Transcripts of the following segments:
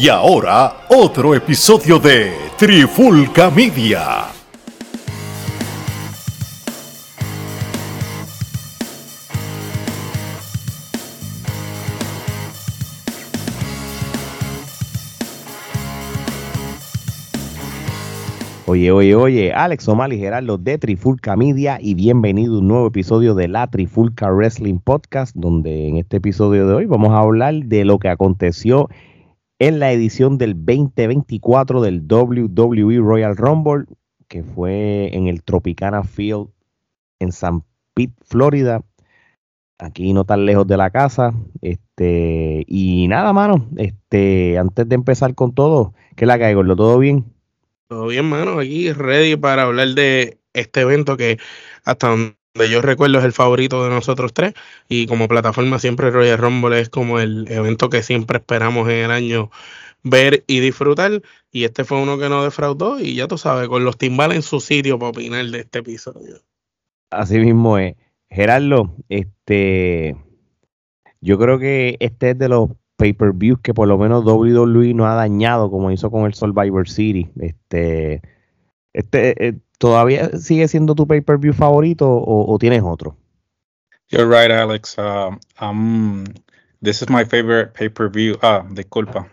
Y ahora, otro episodio de Trifulca Media. Oye, oye, oye, Alex Omar y Gerardo de Trifulca Media y bienvenido a un nuevo episodio de la Trifulca Wrestling Podcast, donde en este episodio de hoy vamos a hablar de lo que aconteció en la edición del 2024 del WWE Royal Rumble, que fue en el Tropicana Field en San Pete, Florida, aquí no tan lejos de la casa. Este, y nada, mano, este, antes de empezar con todo, ¿qué la caigo? ¿Lo todo bien? Todo bien, mano, aquí ready para hablar de este evento que hasta donde yo recuerdo es el favorito de nosotros tres y como plataforma siempre Royal Rumble es como el evento que siempre esperamos en el año ver y disfrutar y este fue uno que nos defraudó y ya tú sabes, con los timbales en su sitio para opinar de este episodio. Así mismo es. Gerardo, este, yo creo que este es de los pay-per-views que por lo menos WWE no ha dañado como hizo con el Survivor City. Este, este eh, ¿Todavía sigue siendo tu pay-per-view favorito o, o, tienes otro? You're right, Alex. Uh, um, this is my favorite pay-per-view. Ah, disculpa.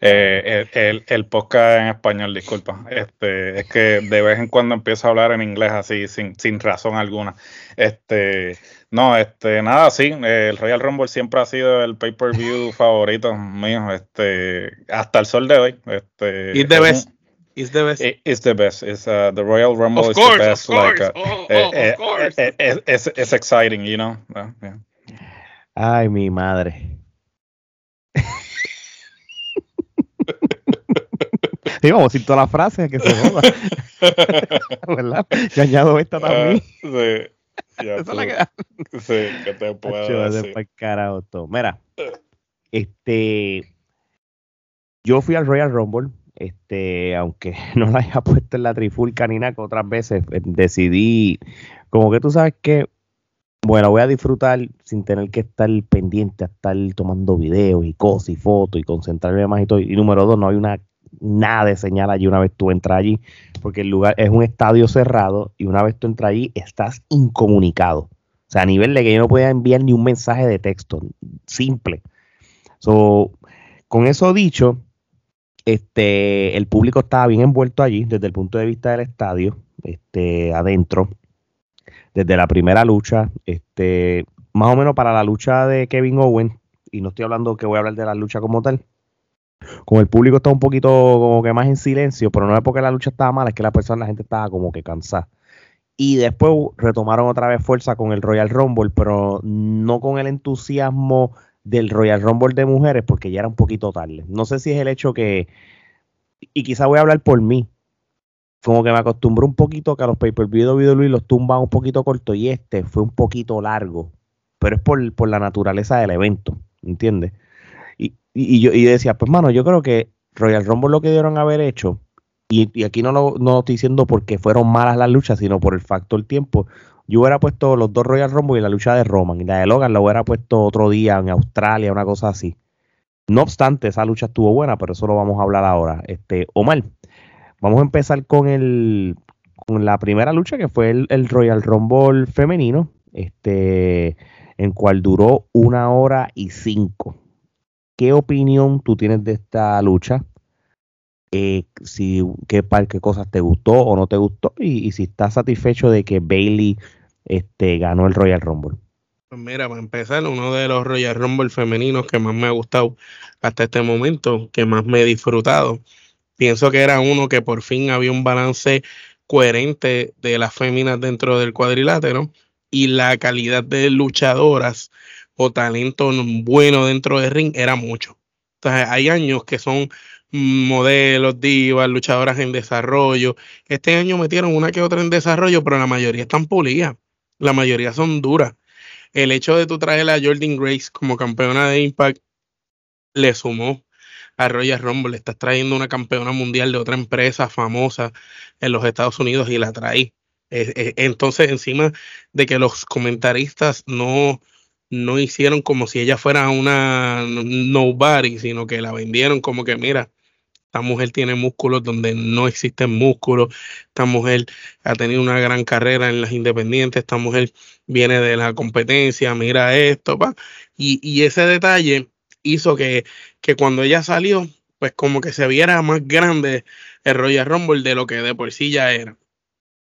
Eh, el, el, podcast en español, disculpa. Este, es que de vez en cuando empiezo a hablar en inglés así, sin, sin razón alguna. Este, no, este, nada, sí, el Royal Rumble siempre ha sido el pay-per-view favorito mío, este, hasta el sol de hoy. Este, It's the best. It's the best. it's the best. It's, uh, the Royal Rumble of course, is the best. Of course. Like, uh, oh, eh, oh, eh, of course. eh, eh, it's, it's exciting, you know. Uh, yeah. Ay, mi madre. Sí, vamos a toda la frase que se joda. ¿Verdad? Yo añado esta también. Ah, sí. Ya Esa tú- es la que- sí, que te puedo decir. carajo todo. Mira, este, yo fui al Royal Rumble, este, aunque no la haya puesto en la trifulca ni nada, que otras veces eh, decidí, como que tú sabes que, bueno, voy a disfrutar sin tener que estar pendiente a estar tomando videos y cosas y fotos y concentrarme más y todo. Y número dos, no hay una nada de señal allí una vez tú entras allí, porque el lugar es un estadio cerrado y una vez tú entras allí estás incomunicado. O sea, a nivel de que yo no podía enviar ni un mensaje de texto, simple. So, con eso dicho, este, el público estaba bien envuelto allí desde el punto de vista del estadio, este, adentro, desde la primera lucha, este, más o menos para la lucha de Kevin Owen, y no estoy hablando que voy a hablar de la lucha como tal, como el público está un poquito como que más en silencio, pero no es porque la lucha estaba mala, es que la persona, la gente estaba como que cansada. Y después retomaron otra vez fuerza con el Royal Rumble, pero no con el entusiasmo del Royal Rumble de mujeres, porque ya era un poquito tarde. No sé si es el hecho que, y quizá voy a hablar por mí, como que me acostumbré un poquito que a los pay-per-view de WWE los tumban un poquito corto y este fue un poquito largo, pero es por, por la naturaleza del evento, ¿entiendes? Y, y, y yo y decía, pues mano, yo creo que Royal Rumble lo que dieron haber hecho, y, aquí no lo, no estoy diciendo porque fueron malas las luchas, sino por el factor tiempo. Yo hubiera puesto los dos Royal Rumble y la lucha de Roman, y la de Logan la hubiera puesto otro día en Australia, una cosa así. No obstante, esa lucha estuvo buena, pero eso lo vamos a hablar ahora. Este, Omar, vamos a empezar con el con la primera lucha que fue el, el Royal Rumble femenino, este, en cual duró una hora y cinco. ¿Qué opinión tú tienes de esta lucha? Eh, si, qué, par- qué cosas te gustó o no te gustó y, si estás satisfecho de que Bailey este, ganó el Royal Rumble. Pues mira, para empezar, uno de los Royal Rumble femeninos que más me ha gustado hasta este momento, que más me he disfrutado. Pienso que era uno que por fin había un balance coherente de las féminas dentro del cuadrilátero y la calidad de luchadoras o talento bueno dentro del ring era mucho. Entonces, hay años que son modelos, divas, luchadoras en desarrollo. Este año metieron una que otra en desarrollo, pero la mayoría están pulidas. La mayoría son duras. El hecho de tú traer a Jordan Grace como campeona de Impact le sumó a Royal Rumble. Le estás trayendo una campeona mundial de otra empresa famosa en los Estados Unidos y la traí. Eh, eh, entonces, encima de que los comentaristas no, no hicieron como si ella fuera una nobody, sino que la vendieron como que, mira, esta mujer tiene músculos donde no existen músculos, esta mujer ha tenido una gran carrera en las independientes, esta mujer viene de la competencia, mira esto, pa. Y, y ese detalle hizo que, que cuando ella salió, pues como que se viera más grande el Royal Rumble de lo que de por sí ya era.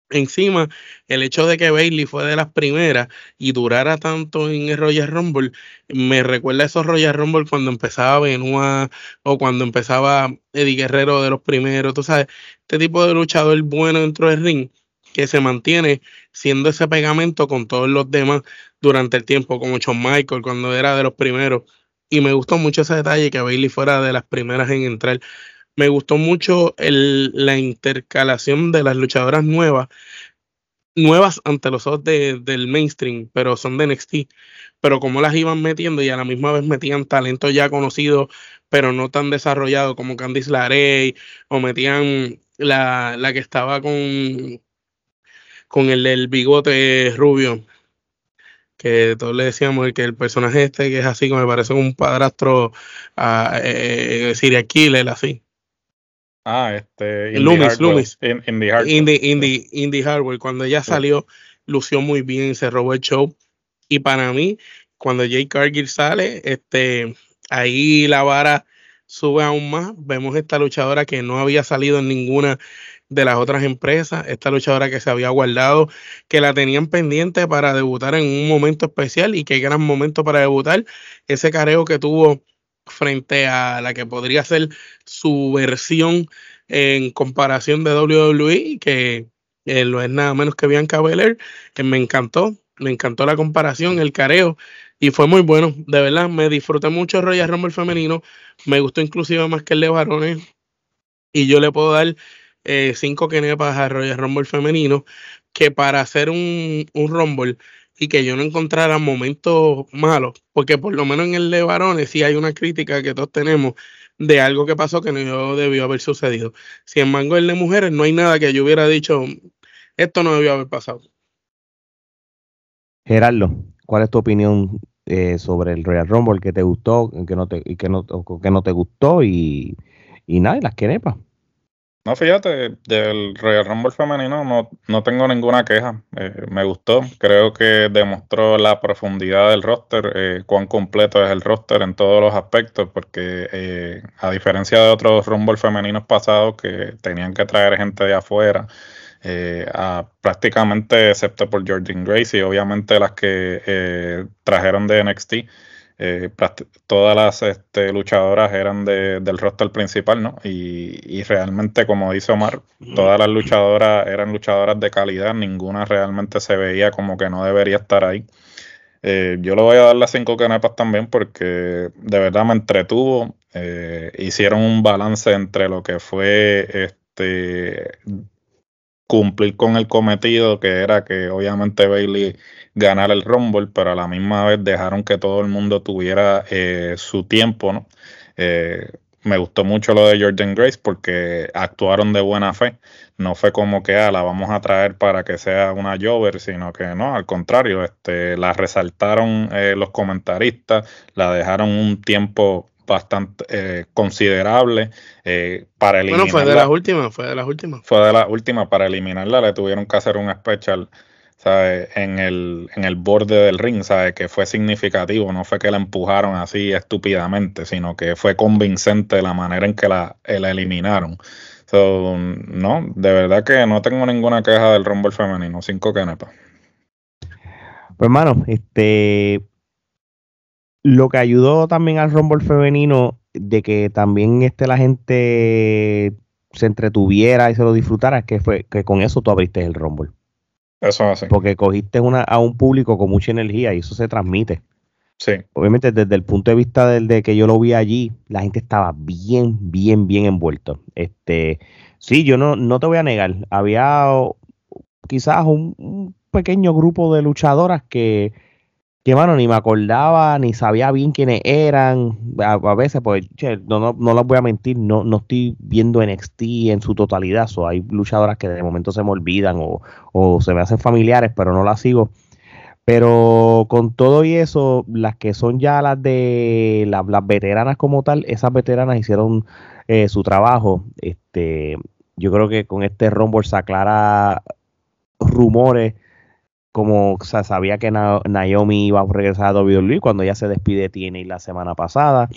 Encima, el hecho de que Bailey fue de las primeras y durara tanto en el Royal Rumble, me recuerda a esos Royal Rumble cuando empezaba Benoit o cuando empezaba Eddie Guerrero de los primeros, tú sabes, este tipo de luchador bueno dentro del ring que se mantiene siendo ese pegamento con todos los demás durante el tiempo, como Shawn Michael cuando era de los primeros. Y me gustó mucho ese detalle que Bailey fuera de las primeras en entrar me gustó mucho la intercalación de las luchadoras nuevas, nuevas ante los ojos del mainstream, pero son de NXT, pero como las iban metiendo y a la misma vez metían talento ya conocido, pero no tan desarrollado como Candice LaRey, o metían la, la que estaba con, con el bigote rubio, que todos le decíamos que el personaje este que es así, como me parece un padrastro a eh, eh, Killer, así. Ah, este. Loomis, Loomis. Indie Hardware. Indie, Hardware. Cuando ella salió, lució muy bien, se robó el show. Y para mí, cuando Jay Cargill sale, este, ahí la vara sube aún más. Vemos esta luchadora que no había salido en ninguna de las otras empresas, esta luchadora que se había guardado, que la tenían pendiente para debutar en un momento especial y qué gran momento para debutar. Ese careo que tuvo frente a la que podría ser su versión en comparación de WWE, que eh, lo es nada menos que Bianca Belair, que me encantó, me encantó la comparación, el careo, y fue muy bueno, de verdad, me disfruté mucho Royal Rumble femenino, me gustó inclusive más que el de varones, y yo le puedo dar eh, cinco kenepas al Royal Rumble femenino, que para hacer un, un Rumble y que yo no encontrara momentos malos, porque por lo menos en el de varones sí hay una crítica que todos tenemos de algo que pasó que no debió haber sucedido. Si en Mango el de mujeres no hay nada que yo hubiera dicho, esto no debió haber pasado. Gerardo, ¿cuál es tu opinión eh, sobre el Royal Rumble? ¿Qué te gustó? ¿Qué no te, y qué no, qué no te gustó? Y, y nada, y las. No, fíjate, del Royal Rumble femenino no, no tengo ninguna queja. Eh, me gustó. Creo que demostró la profundidad del roster, eh, cuán completo es el roster en todos los aspectos, porque eh, a diferencia de otros Rumble femeninos pasados que tenían que traer gente de afuera, a, prácticamente excepto por Jordan Grace y obviamente las que trajeron de NXT eh, todas las este, luchadoras eran del roster principal, ¿no? Y, realmente, como dice Omar, todas las luchadoras eran luchadoras de calidad, ninguna realmente se veía como que no debería estar ahí. Eh, yo le voy a dar las cinco canepas también porque de verdad me entretuvo. Eh, hicieron un balance entre lo que fue este cumplir con el cometido que era que obviamente Bailey ganar el Rumble, pero a la misma vez dejaron que todo el mundo tuviera eh, su tiempo, ¿no? Eh, me gustó mucho lo de Jordan Grace porque actuaron de buena fe. No fue como que ah, la vamos a traer para que sea una Jover, sino que no, al contrario, este, la resaltaron eh, los comentaristas, la dejaron un tiempo bastante considerable para eliminarla. Bueno, fue de las últimas, fue de las últimas. Fue de las últimas, para eliminarla le tuvieron que hacer un special en el, en el borde del ring, ¿sabe? Que fue significativo, no fue que la empujaron así estúpidamente, sino que fue convincente la manera en que la, la eliminaron. no, de verdad que no tengo ninguna queja del Rumble femenino, cinco canepas. Pues hermano, este lo que ayudó también al Rumble femenino de que también este la gente se entretuviera y se lo disfrutara, que fue que con eso tú abriste el Rumble. Eso hace. Porque cogiste una, a un público con mucha energía y eso se transmite. Sí. Obviamente, desde el punto de vista del de que yo lo vi allí, la gente estaba bien, bien, bien envuelto. Este, sí, yo no, no te voy a negar. Había quizás un pequeño grupo de luchadoras que que mano, ni me acordaba, ni sabía bien quiénes eran. A, veces, pues, no, no, no les voy a mentir, no, no estoy viendo NXT en su totalidad. hay luchadoras que de momento se me olvidan o, se me hacen familiares, pero no las sigo. Pero con todo y eso, las que son ya las de las veteranas como tal, esas veteranas hicieron eh, su trabajo. Este, yo creo que con este Rumble se aclara rumores como se sabía que Naomi iba a regresar a WWE cuando ya se despide tiene la semana pasada.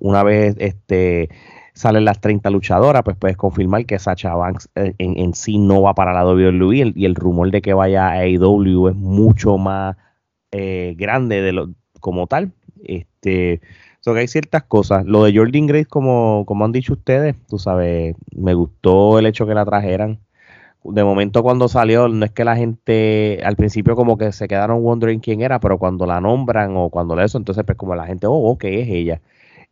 Una vez este salen las 30 luchadoras, pues puedes confirmar que Sacha Banks eh, en, sí no va para la WWE y el, rumor de que vaya a AEW es mucho más eh, grande de lo como tal. Este, so hay ciertas cosas. Lo de Jordan Grace, como, como han dicho ustedes, tú sabes, me gustó el hecho que la trajeran. De momento cuando salió, no es que la gente al principio como que se quedaron wondering quién era, pero cuando la nombran o cuando le eso, entonces pues como la gente, oh, ok, es ella.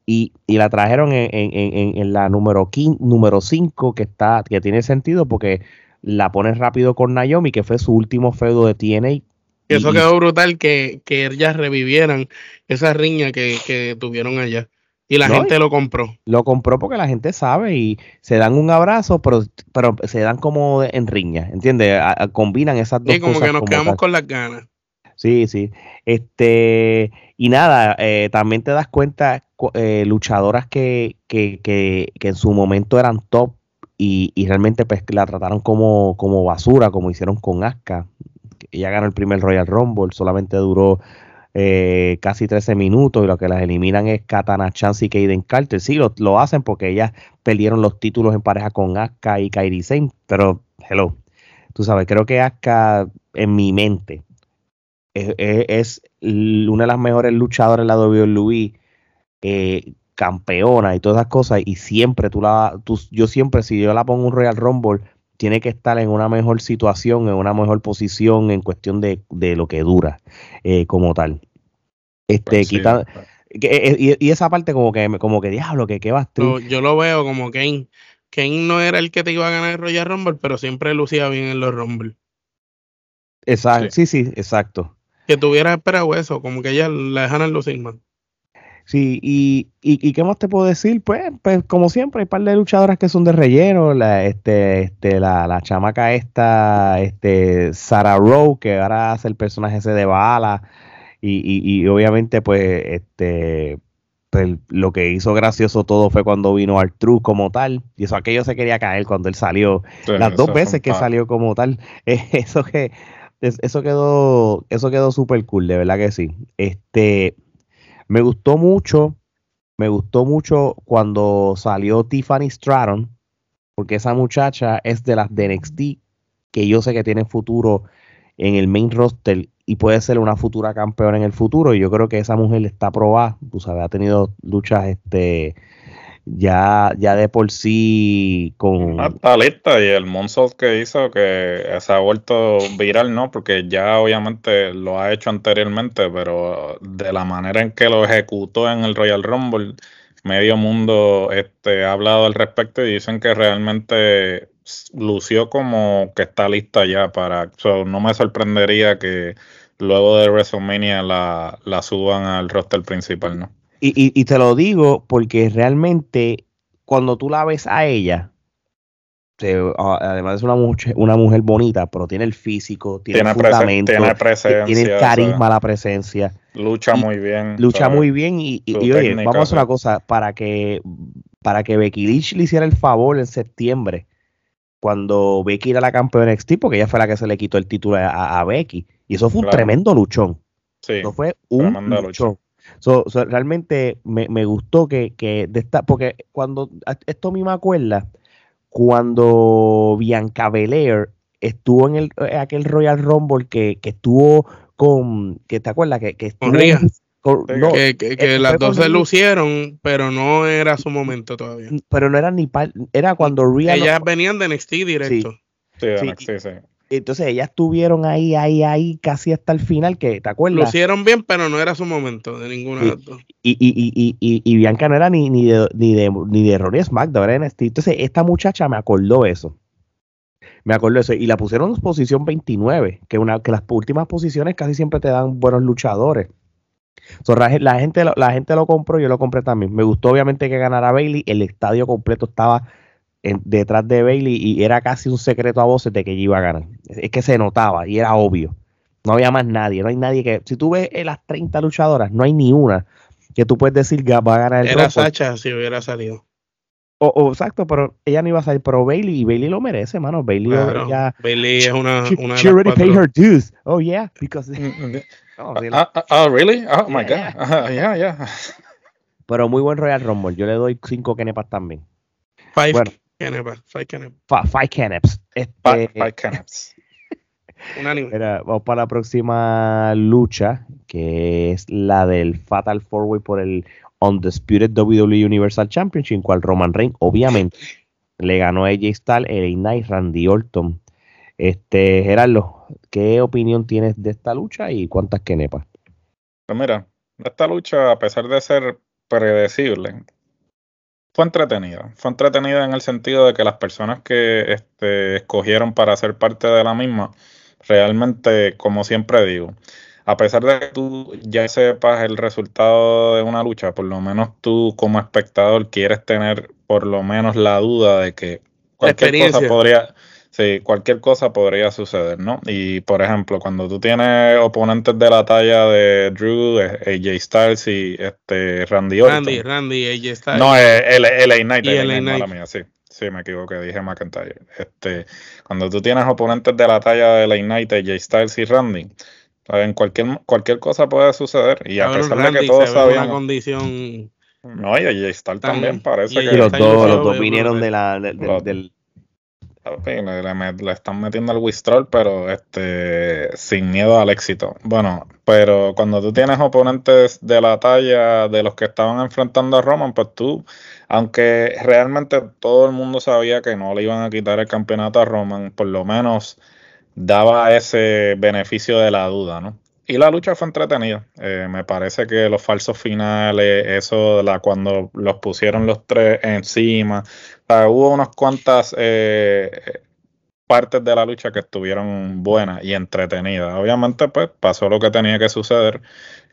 Y, y la trajeron en, en, en, la número 5, número cinco, que está que tiene sentido porque la pones rápido con Naomi, que fue su último feudo de TNA y eso quedó brutal que, que ellas revivieran esa riña que, que tuvieron allá. Y la gente lo compró. Lo compró porque la gente sabe y se dan un abrazo, pero, pero se dan como en riña, ¿entiendes? combinan esas dos sí, como que nos quedamos con las ganas. Sí, sí. Este, y nada, eh, también te das cuenta, eh, luchadoras que, que, que, que, en su momento eran top y, y realmente pues, la trataron como, como basura, como hicieron con Asuka ella ganó el primer Royal Rumble, solamente duró eh, casi 13 minutos y lo que las eliminan es Katana Chance y Kaden Carter. Sí, lo, hacen porque ellas perdieron los títulos en pareja con Asuka y Kairi Sane, pero hello, tú sabes, creo que Asuka en mi mente es, una de las mejores luchadoras en la WWE, eh, campeona y todas esas cosas y siempre tú la, tú, yo siempre si yo la pongo un Royal Rumble tiene que estar en una mejor situación, en una mejor posición en cuestión de, lo que dura eh, como tal. Este, pues quita, pues. eh, y, esa parte como que como que diablo, que qué vas tú. Yo lo veo como Kane. Kane no era el que te iba a ganar el Royal Rumble, pero siempre lucía bien en los Rumble. Exacto, sí, sí, exacto. Que tuviera esperado eso, como que ella la dejaran lucir más. Sí, y, y, qué más te puedo decir? Pues, pues como siempre, hay un par de luchadoras que son de relleno. La, este, este, la, la chamaca esta, este, Sarah Rowe, que ahora hace el personaje ese de bala. Y, y, obviamente, pues, este, pues, lo que hizo gracioso todo fue cuando vino Artruth como tal. Y eso aquello se quería caer cuando él salió. Las dos veces que salió como tal. eso que, eso quedó, eso quedó súper cool, de verdad que sí. Este me gustó mucho, me gustó mucho cuando salió Tiffany Stratton, porque esa muchacha es de las de NXT, que yo sé que tiene futuro en el main roster y puede ser una futura campeona en el futuro. Y yo creo que esa mujer está probada, tú sabes, ha tenido luchas este ya, ya de por sí con... Está lista y el moonsault que hizo que se ha vuelto viral, ¿no? Porque ya obviamente lo ha hecho anteriormente, pero de la manera en que lo ejecutó en el Royal Rumble, medio mundo este, ha hablado al respecto y dicen que realmente lució como que está lista ya para... no me sorprendería que luego de WrestleMania la, la suban al roster principal, ¿no? Y, y, te lo digo porque realmente cuando tú la ves a ella, además es una mujer, una mujer bonita, pero tiene el físico, tiene, el fundamento, tiene, presencia, tiene el carisma, la presencia. Lucha muy bien. Lucha muy bien y, oye, vamos a hacer una cosa, para que, para que Becky Lynch le hiciera el favor en septiembre, cuando Becky era la campeona NXT, porque ella fue la que se le quitó el título a, Becky, y eso fue un tremendo luchón. Sí, eso fue un luchón. So, realmente me, me, gustó que, que de esta, porque cuando, esto a mí me acuerda, cuando Bianca Belair estuvo en el, eh, aquel Royal Rumble que, que estuvo con, que te acuerdas que, que estuvo que, que, las dos se lucieron, pero no era su momento todavía. Pero no era ni era cuando Rhea Ellas venían de NXT directo. Sí, sí, NXT, sí. Entonces ellas estuvieron ahí, ahí, ahí, casi hasta el final, que ¿te acuerdas? Lo hicieron bien, pero no era su momento de ninguna de las dos. Y, y, y, y, y Bianca no era ni, ni de ni de ni de Rory SmackDown, era NXT. Entonces esta muchacha me acordó eso. Me acordó eso. Y la pusieron en posición 29, que, una, que las últimas posiciones casi siempre te dan buenos luchadores. la, gente, la gente lo compró, yo lo compré también. Me gustó obviamente que ganara Bailey. El estadio completo estaba detrás de Bailey y era casi un secreto a voces de que ella iba a ganar. Es que se notaba y era obvio. No había más nadie. No hay nadie que. Si tú ves las 30 luchadoras, no hay ni una que tú puedes decir que va a ganar el Era. Sacha si hubiera salido. O, o, exacto, pero ella no iba a salir. Pero Bailey, y Bailey lo merece, mano. Bailey Claro. ya. Bailey es una, She, una she already paid her dues. Oh, yeah. Because. Ah, really? Oh my Yeah, god. Ajá, Yeah, yeah. pero muy buen Royal Rumble. Yo le doy 5 kenepas también. Five Bueno. Kenepa, five. Fa- Five keneps. Este, Five. Unánime. Mira, vamos para la próxima lucha, que es la del Fatal Four Way por el Undisputed WWE Universal Championship, en cual Roman Reigns, obviamente, le ganó a AJ Styles, LA Knight, Randy Orton. Este, Gerardo, ¿qué opinión tienes de esta lucha y cuántas kenepas? Pues mira, esta lucha, a pesar de ser predecible, fue entretenida. Fue entretenida en el sentido de que las personas que este, escogieron para ser parte de la misma, realmente, como siempre digo, a pesar de que tú ya sepas el resultado de una lucha, por lo menos tú como espectador quieres tener por lo menos la duda de que cualquier cosa podría, sí, cualquier cosa podría suceder, ¿no? Y por ejemplo, cuando tú tienes oponentes de la talla de Drew, AJ Styles y este Randy Orton. Randy, Randy, AJ Styles. No, el, el LA Knight, Y LA Knight, mía, sí. Sí, me equivoqué, dije McIntyre. Este, cuando tú tienes oponentes de la talla de LA Knight, AJ Styles y Randy, en cualquier, cualquier cosa puede suceder. Y a pesar de que todos en una condición. No, y AJ Styles también También. parece Y que Y los dos, los dos vinieron de la, de- de- Los- del... Le, están metiendo el Wistrol, pero este sin miedo al éxito. Bueno, pero cuando tú tienes oponentes de la talla de los que estaban enfrentando a Roman, pues tú, aunque realmente todo el mundo sabía que no le iban a quitar el campeonato a Roman, por lo menos daba ese beneficio de la duda, ¿no? Y la lucha fue entretenida. Eh, me parece que los falsos finales, eso, la, cuando los pusieron los tres encima, hubo unas cuantas eh, partes de la lucha que estuvieron buenas y entretenidas. Obviamente, pues pasó lo que tenía que suceder,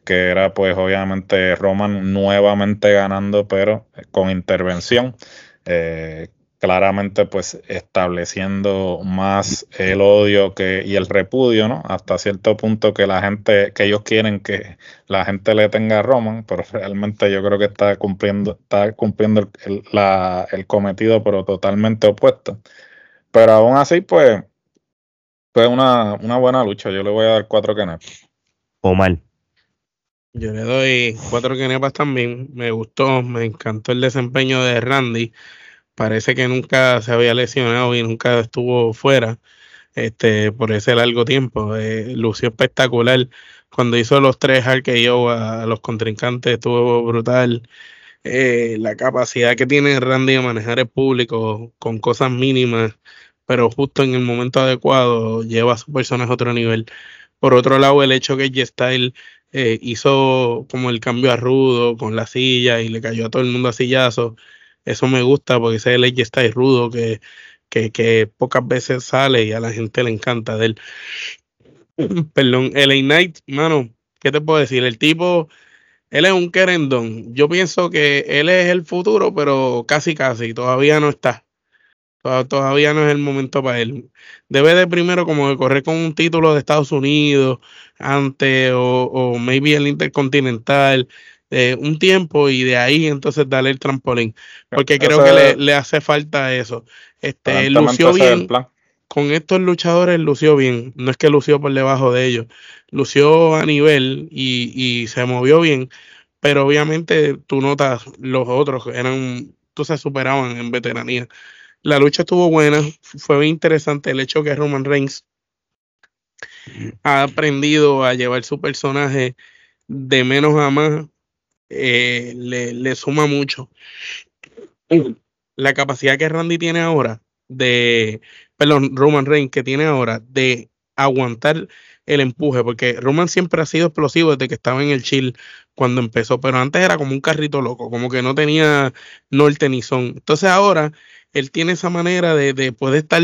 que era pues obviamente Roman nuevamente ganando, pero con intervención. Eh, claramente pues estableciendo más el odio que y el repudio, ¿no? Hasta cierto punto que la gente, que ellos quieren que la gente le tenga a Roman, pero realmente yo creo que está cumpliendo, está cumpliendo el, el- la- el cometido, pero totalmente opuesto. Pero aún así, pues, fue una, una buena lucha. Yo le voy a dar cuatro canepas. Omar. Yo le doy cuatro kenepas también. Me gustó, me encantó el desempeño de Randy. Parece que nunca se había lesionado y nunca estuvo fuera este, por ese largo tiempo. Eh, lució espectacular. Cuando hizo los tres RKO a, los contrincantes estuvo brutal. Eh, la capacidad que tiene Randy de manejar el público con cosas mínimas, pero justo en el momento adecuado lleva a su personaje a otro nivel. Por otro lado, el hecho que G-Style eh, hizo como el cambio a rudo con la silla y le cayó a todo el mundo a sillazo. Eso me gusta porque ese es el AJ Styles rudo que, que, pocas veces sale y a la gente le encanta de él. Perdón, LA Knight, mano, ¿qué te puedo decir? El tipo, él es un querendón. Yo pienso que él es el futuro, pero casi casi, todavía no está. Toda- Todavía no es el momento para él. Debe de primero como de correr con un título de Estados Unidos antes o, o maybe el Intercontinental eh, un tiempo y de ahí entonces darle el trampolín. Porque creo que le, le hace falta eso. Este, lució bien con estos luchadores lució bien, no es que lució por debajo de ellos, lució a nivel y, y se movió bien, pero obviamente tú notas los otros eran, tú se superaban en veteranía. La lucha estuvo buena, fue bien interesante el hecho que Roman Reigns ha aprendido a llevar su personaje de menos a más, eh, le, le suma mucho. La capacidad que Randy tiene ahora de, perdón, Roman Reigns que tiene ahora de aguantar el empuje, porque Roman siempre ha sido explosivo desde que estaba en el chill cuando empezó, pero antes era como un carrito loco, como que no tenía norte ni son. Entonces ahora él tiene esa manera de, de poder estar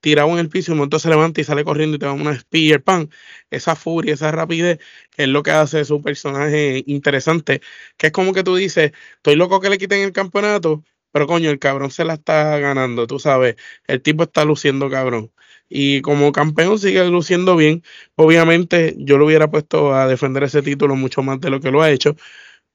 tirado en el piso y un momento se levanta y sale corriendo y te da una spear, pan. Esa furia, esa rapidez es lo que hace su personaje interesante, que es como que tú dices, estoy loco que le quiten el campeonato, pero coño, el cabrón se la está ganando, tú sabes, el tipo está luciendo cabrón. y como campeón sigue luciendo bien. Obviamente yo lo hubiera puesto a defender ese título mucho más de lo que lo ha hecho,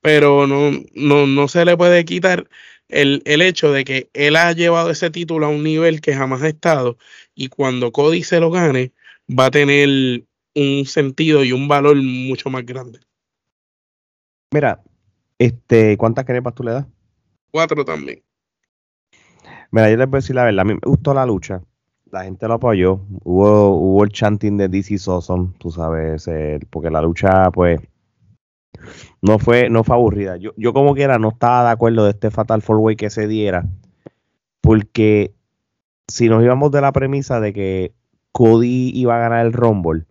pero no, no, no se le puede quitar el, el hecho de que él ha llevado ese título a un nivel que jamás ha estado y cuando Cody se lo gane va a tener un sentido y un valor mucho más grande. Mira, este, ¿cuántas crepas tú le das? Cuatro también. Mira, yo les voy a decir la verdad, a mí me gustó la lucha. La gente lo apoyó. Hubo, hubo el chanting de DC Awesome, tú sabes, porque la lucha, pues, no fue, no fue aburrida. Yo, yo como quiera no estaba de acuerdo de este Fatal Four Way que se diera, porque si nos íbamos de la premisa de que Cody iba a ganar el Rumble,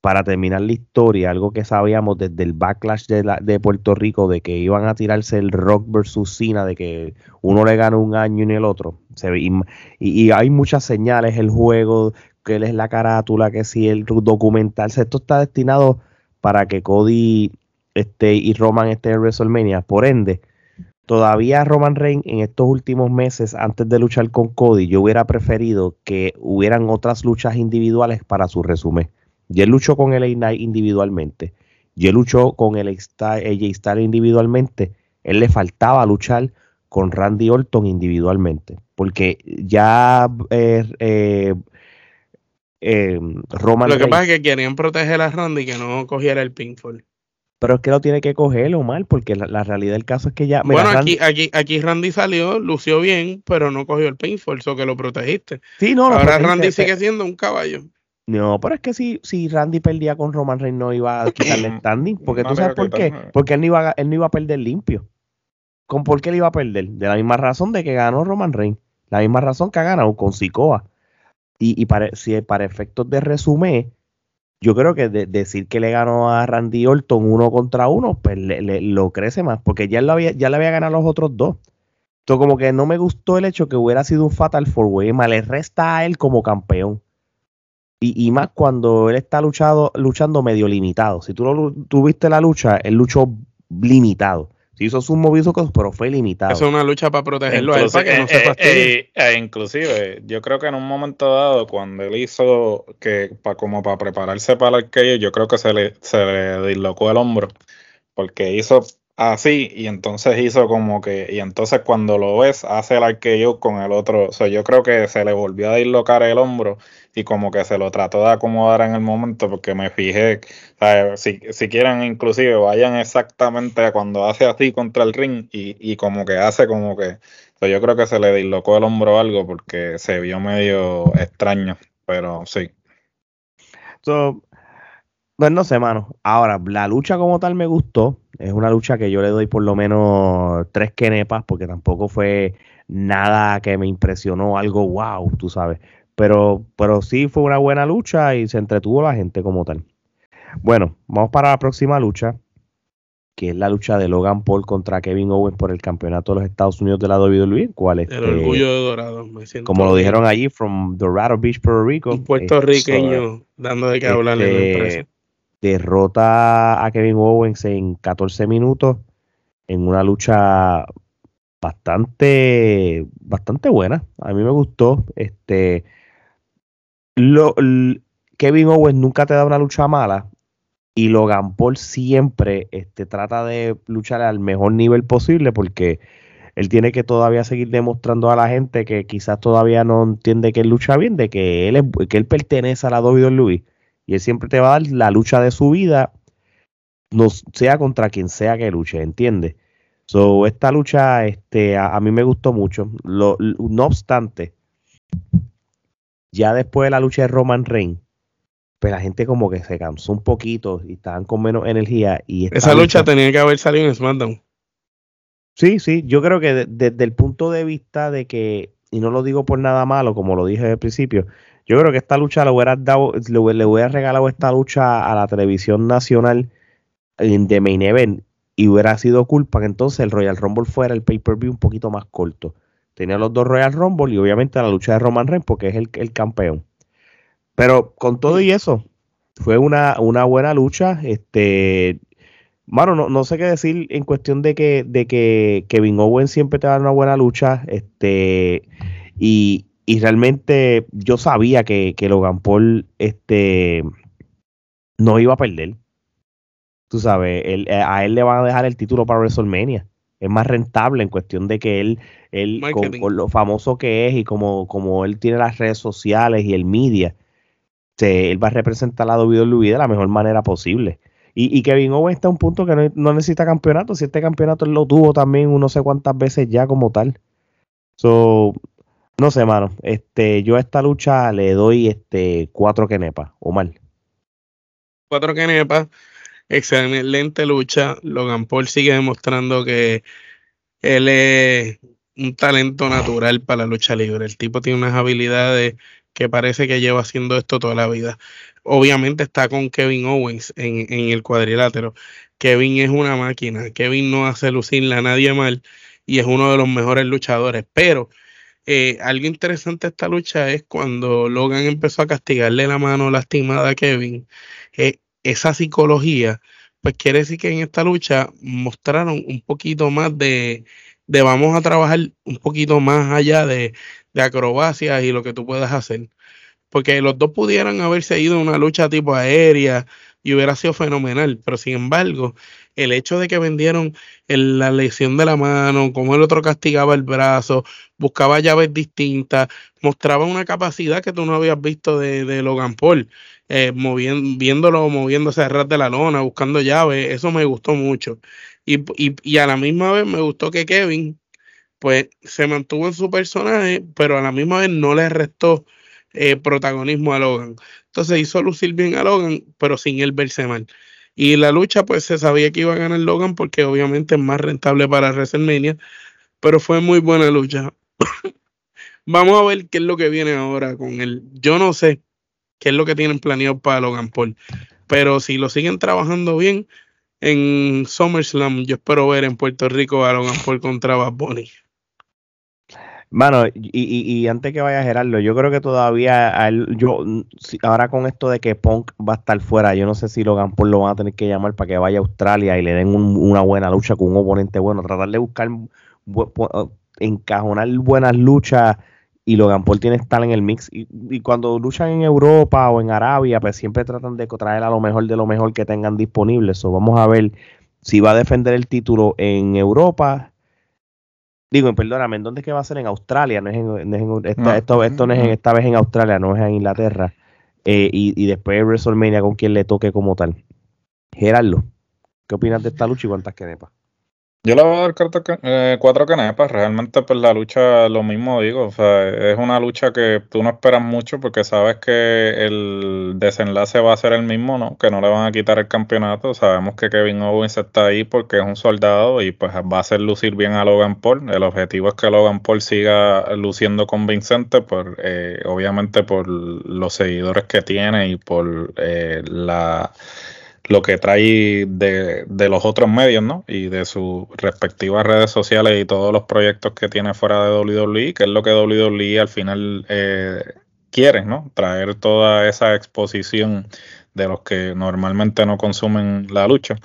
para terminar la historia, algo que sabíamos desde el backlash de, Puerto Rico, de que iban a tirarse el Rock versus Cena, de que uno le gana un año y el otro. Y, y, hay muchas señales, el juego, que él es la carátula, que si el documental, esto está destinado para que Cody este, y Roman estén en WrestleMania. Por ende, todavía Roman Reigns en estos últimos meses, antes de luchar con Cody, yo hubiera preferido que hubieran otras luchas individuales para su resumen y él luchó con el a individualmente. Y él luchó con el AJ Styles individualmente. Él le faltaba luchar con Randy Orton individualmente. Porque ya eh, eh, eh, Roman. Lo que pasa es que querían proteger a Randy que no cogiera el pinfall. Pero es que lo tiene que coger, mal porque la, realidad del caso es que ya. bueno, aquí, aquí, aquí Randy salió, lució bien, pero no cogió el pinfall, eso que lo protegiste. Sí, no, Ahora Randy sigue siendo un caballo. No, pero es que si, si Randy perdía con Roman Reigns no iba a quitarle standing. Porque tú sabes por qué. Porque él no, iba a, él no iba a perder limpio. ¿Con por qué él iba a perder? De la misma razón de que ganó Roman Reigns. La misma razón que ha ganado con Sikoa. Y, y para, si para efectos de resumen, yo creo que decir que le ganó a Randy Orton uno contra uno, pues le, lo crece más. Porque ya, lo había, ya le había ganado los otros dos. Entonces, como que no me gustó el hecho que hubiera sido un Fatal Four Way. Más le resta a él como campeón. Y, más cuando él está luchado, luchando medio limitado. Si tú lo, tuviste la lucha, él luchó limitado. Se hizo sus movidos, pero fue limitado. es una lucha para protegerlo a él, para que no se eh, fastidie. Eh, inclusive, yo creo que en un momento dado, cuando él hizo que pa, como para prepararse para el que yo creo que se le, se le dislocó el hombro, porque hizo así y entonces hizo como que y entonces cuando lo ves hace el arqueo con el otro o sea yo creo que se le volvió a dislocar el hombro y como que se lo trató de acomodar en el momento porque me fijé si, si quieren inclusive vayan exactamente a cuando hace así contra el ring y, y como que hace como que yo creo que se le dislocó el hombro algo porque se vio medio extraño pero sí so, pues no sé, mano. Ahora, la lucha como tal me gustó. Es una lucha que yo le doy por lo menos tres quenepas, porque tampoco fue nada que me impresionó, algo wow, tú sabes. Pero, pero sí fue una buena lucha y se entretuvo la gente como tal. Bueno, vamos para la próxima lucha, que es la lucha de Logan Paul contra Kevin Owens por el campeonato de los Estados Unidos de la WWE. ¿Cuál es? El este, orgullo de Dorado. como lo dijeron allí, from Dorado Beach, Puerto Rico. Un puertorriqueño dando de qué hablar en la este, empresa derrota a Kevin Owens en 14 minutos en una lucha bastante bastante buena. A mí me gustó. Este lo, Kevin Owens nunca te da una lucha mala y Logan Paul siempre este, trata de luchar al mejor nivel posible porque él tiene que todavía seguir demostrando a la gente que quizás todavía no entiende que él lucha bien, de que él, es, que él pertenece a la WWE y él siempre te va a dar la lucha de su vida, no sea contra quien sea que luche, ¿entiendes? So, esta lucha este, a, mí me gustó mucho. no obstante, ya después de la lucha de Roman Reigns, pues la gente como que se cansó un poquito y estaban con menos energía. y Esa lucha, tenía que haber salido en SmackDown. Sí, sí, yo creo que desde el punto de vista de que, y no lo digo por nada malo, como lo dije al principio, yo creo que esta lucha le hubiera dado, le, le hubiera regalado esta lucha a la televisión nacional The Main Event y hubiera sido culpa que entonces el Royal Rumble fuera el pay-per-view un poquito más corto. Tenía los dos Royal Rumble y obviamente la lucha de Roman Reigns porque es el, campeón. Pero con todo y eso, fue una, una buena lucha. Este, bueno, no, no, sé qué decir en cuestión de que, de que Kevin Owens siempre te da una buena lucha. Este, y, y realmente yo sabía que, que Logan Paul este, no iba a perder. Tú sabes, él, a él le van a dejar el título para WrestleMania. Es más rentable en cuestión de que él, él con, lo famoso que es y como, como él tiene las redes sociales y el media, él va a representar la WWE de la mejor manera posible. Y, y Kevin Owens está a un punto que no, necesita campeonato. Si este campeonato él lo tuvo también no sé cuántas veces ya como tal. So, no sé, mano. Este, yo a esta lucha le doy este cuatro quenepas, o mal. Cuatro quenepas. Excelente lucha. Logan Paul sigue demostrando que él es un talento natural para la lucha libre. El tipo tiene unas habilidades que parece que lleva haciendo esto toda la vida. Obviamente está con Kevin Owens en, el cuadrilátero. Kevin es una máquina. Kevin no hace lucirle a nadie mal y es uno de los mejores luchadores. Pero eh, algo interesante de esta lucha es cuando Logan empezó a castigarle la mano lastimada a Kevin. Eh, esa psicología, pues quiere decir que en esta lucha mostraron un poquito más de, de vamos a trabajar un poquito más allá de, de acrobacias y lo que tú puedas hacer. Porque los dos pudieran haberse ido a una lucha tipo aérea y hubiera sido fenomenal, pero sin embargo, el hecho de que vendieron la lesión de la mano, como el otro castigaba el brazo, buscaba llaves distintas, mostraba una capacidad que tú no habías visto de, de Logan Paul eh, viéndolo moviéndose a ras de la lona, buscando llaves, eso me gustó mucho. Y, y, y, a la misma vez me gustó que Kevin, pues, se mantuvo en su personaje, pero a la misma vez no le restó eh, protagonismo a Logan. Entonces hizo lucir bien a Logan, pero sin él verse mal. Y la lucha, pues se sabía que iba a ganar Logan porque obviamente es más rentable para WrestleMania, pero fue muy buena lucha. Vamos a ver qué es lo que viene ahora con él. Yo no sé qué es lo que tienen planeado para Logan Paul. Pero si lo siguen trabajando bien, en SummerSlam yo espero ver en Puerto Rico a Logan Paul contra Bad Bunny. Mano, y, y, antes que vaya a Gerardo, yo creo que todavía yo ahora con esto de que Punk va a estar fuera, yo no sé si Logan Paul lo van a tener que llamar para que vaya a Australia y le den una buena lucha con un oponente bueno, tratar de buscar encajonar buenas luchas y Logan Paul tiene que estar en el mix. Y, cuando luchan en Europa o en Arabia, pues siempre tratan de traer a lo mejor de lo mejor que tengan disponible. So, vamos a ver si va a defender el título en Europa. Digo, perdóname, ¿en dónde es que va a ser? En Australia, no es en, esta, esto, esto no es en, esta vez en Australia, no es en Inglaterra. Eh, y, y después WrestleMania con quien le toque como tal. Gerardo, ¿qué opinas de esta lucha y cuántas quenepas? Yo le voy a dar eh, cuatro canepas. Realmente, pues la lucha, lo mismo digo. O sea, es una lucha que tú no esperas mucho porque sabes que el desenlace va a ser el mismo, ¿no? Que no le van a quitar el campeonato. Sabemos que Kevin Owens está ahí porque es un soldado y pues va a hacer lucir bien a Logan Paul. El objetivo es que Logan Paul siga luciendo convincente, por, eh, obviamente por los seguidores que tiene y por eh, la lo que trae de, de, los otros medios, ¿no? Y de sus respectivas redes sociales y todos los proyectos que tiene fuera de WWE, que es lo que WWE al final eh, quiere, ¿no? Traer toda esa exposición de los que normalmente no consumen la lucha.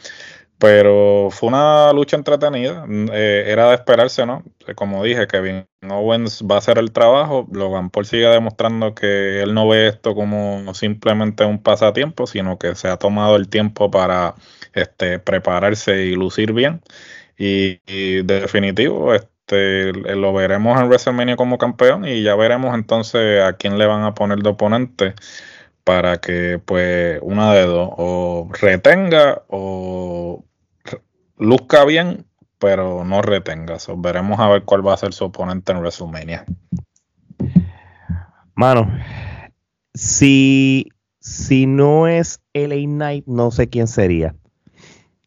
Pero fue una lucha entretenida, eh, era de esperarse, ¿no? Como dije, Kevin Owens va a hacer el trabajo, Logan Paul sigue demostrando que él no ve esto como simplemente un pasatiempo, sino que se ha tomado el tiempo para este, prepararse y lucir bien. Y, de definitivo, este, lo veremos en WrestleMania como campeón y ya veremos entonces a quién le van a poner de oponente para que pues una de dos o retenga o luzca bien, pero no retenga. veremos a ver cuál va a ser su oponente en WrestleMania. Mano, si, si no es LA Knight, no sé quién sería.